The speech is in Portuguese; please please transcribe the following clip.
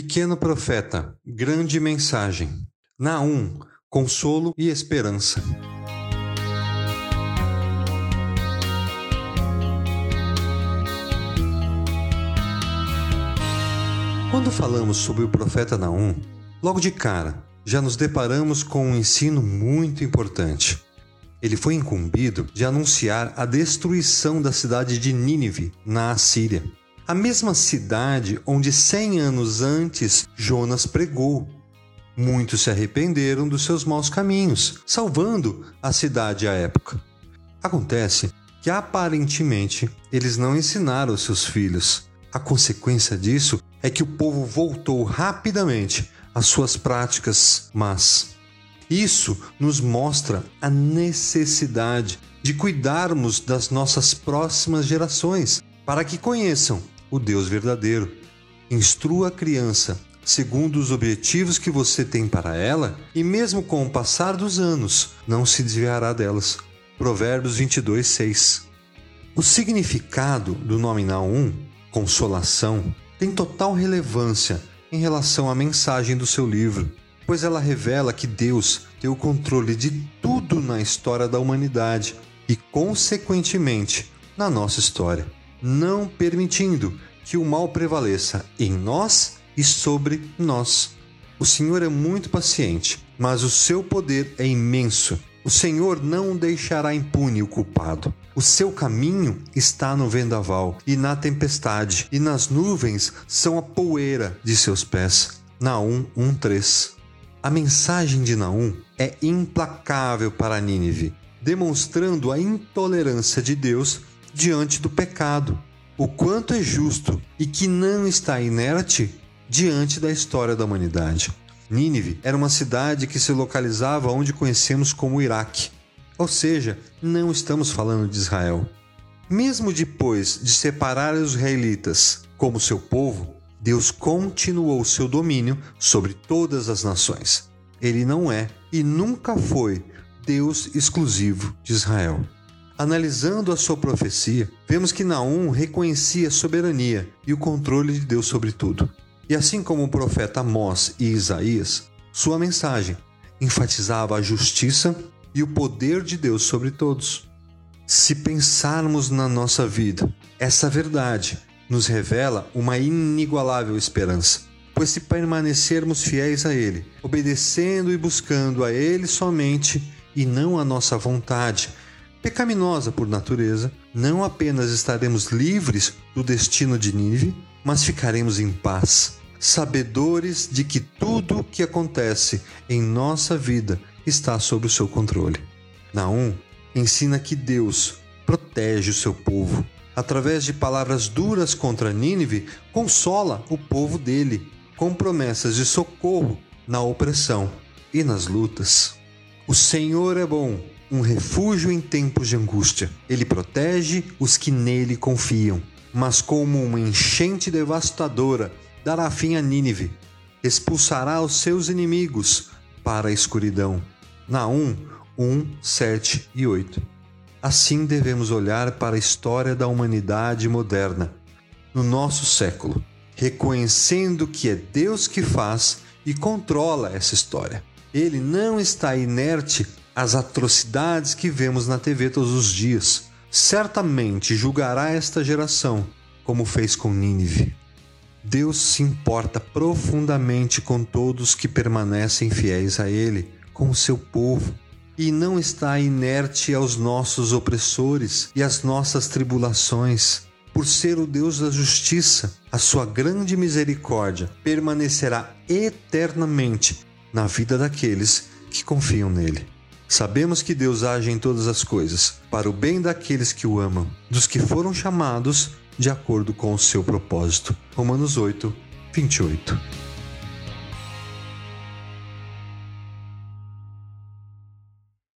Pequeno profeta, grande mensagem. Naum, consolo e esperança. Quando falamos sobre o profeta Naum, logo de cara já nos deparamos com um ensino muito importante. Ele foi incumbido de anunciar a destruição da cidade de Nínive, na Assíria a mesma cidade onde cem anos antes Jonas pregou. Muitos se arrependeram dos seus maus caminhos, salvando a cidade à época. Acontece que aparentemente eles não ensinaram seus filhos. A consequência disso é que o povo voltou rapidamente às suas práticas más. Isso nos mostra a necessidade de cuidarmos das nossas próximas gerações para que conheçam o Deus verdadeiro. Instrua a criança segundo os objetivos que você tem para ela, e mesmo com o passar dos anos, não se desviará delas. Provérbios 22, 6. O significado do nome Naum, consolação, tem total relevância em relação à mensagem do seu livro, pois ela revela que Deus tem o controle de tudo na história da humanidade e, consequentemente, na nossa história não permitindo que o mal prevaleça em nós e sobre nós. O Senhor é muito paciente, mas o seu poder é imenso. O Senhor não deixará impune o culpado. O seu caminho está no vendaval e na tempestade, e nas nuvens são a poeira de seus pés. Naum 1:3. A mensagem de Naum é implacável para Nínive, demonstrando a intolerância de Deus diante do pecado, o quanto é justo e que não está inerte diante da história da humanidade. Nínive era uma cidade que se localizava onde conhecemos como Iraque, ou seja, não estamos falando de Israel. Mesmo depois de separar os israelitas como seu povo, Deus continuou seu domínio sobre todas as nações. Ele não é e nunca foi Deus exclusivo de Israel. Analisando a sua profecia, vemos que Naum reconhecia a soberania e o controle de Deus sobre tudo. E assim como o profeta Amós e Isaías, sua mensagem enfatizava a justiça e o poder de Deus sobre todos. Se pensarmos na nossa vida, essa verdade nos revela uma inigualável esperança. Pois se permanecermos fiéis a Ele, obedecendo e buscando a Ele somente e não a nossa vontade, pecaminosa por natureza, não apenas estaremos livres do destino de Nínive, mas ficaremos em paz, sabedores de que tudo o que acontece em nossa vida está sob o seu controle. Naum ensina que Deus protege o seu povo. Através de palavras duras contra Nínive, consola o povo dele, com promessas de socorro na opressão e nas lutas. O Senhor é bom um refúgio em tempos de angústia. Ele protege os que nele confiam, mas como uma enchente devastadora dará fim a Nínive, expulsará os seus inimigos para a escuridão. Naum 1, 7 e 8. Assim devemos olhar para a história da humanidade moderna, no nosso século, reconhecendo que é Deus que faz e controla essa história. Ele não está inerte as atrocidades que vemos na TV todos os dias. Certamente julgará esta geração, como fez com Nínive. Deus se importa profundamente com todos que permanecem fiéis a Ele, com o seu povo, e não está inerte aos nossos opressores e às nossas tribulações. Por ser o Deus da justiça, a sua grande misericórdia permanecerá eternamente na vida daqueles que confiam nele. Sabemos que Deus age em todas as coisas, para o bem daqueles que o amam, dos que foram chamados de acordo com o seu propósito. Romanos 8, 28.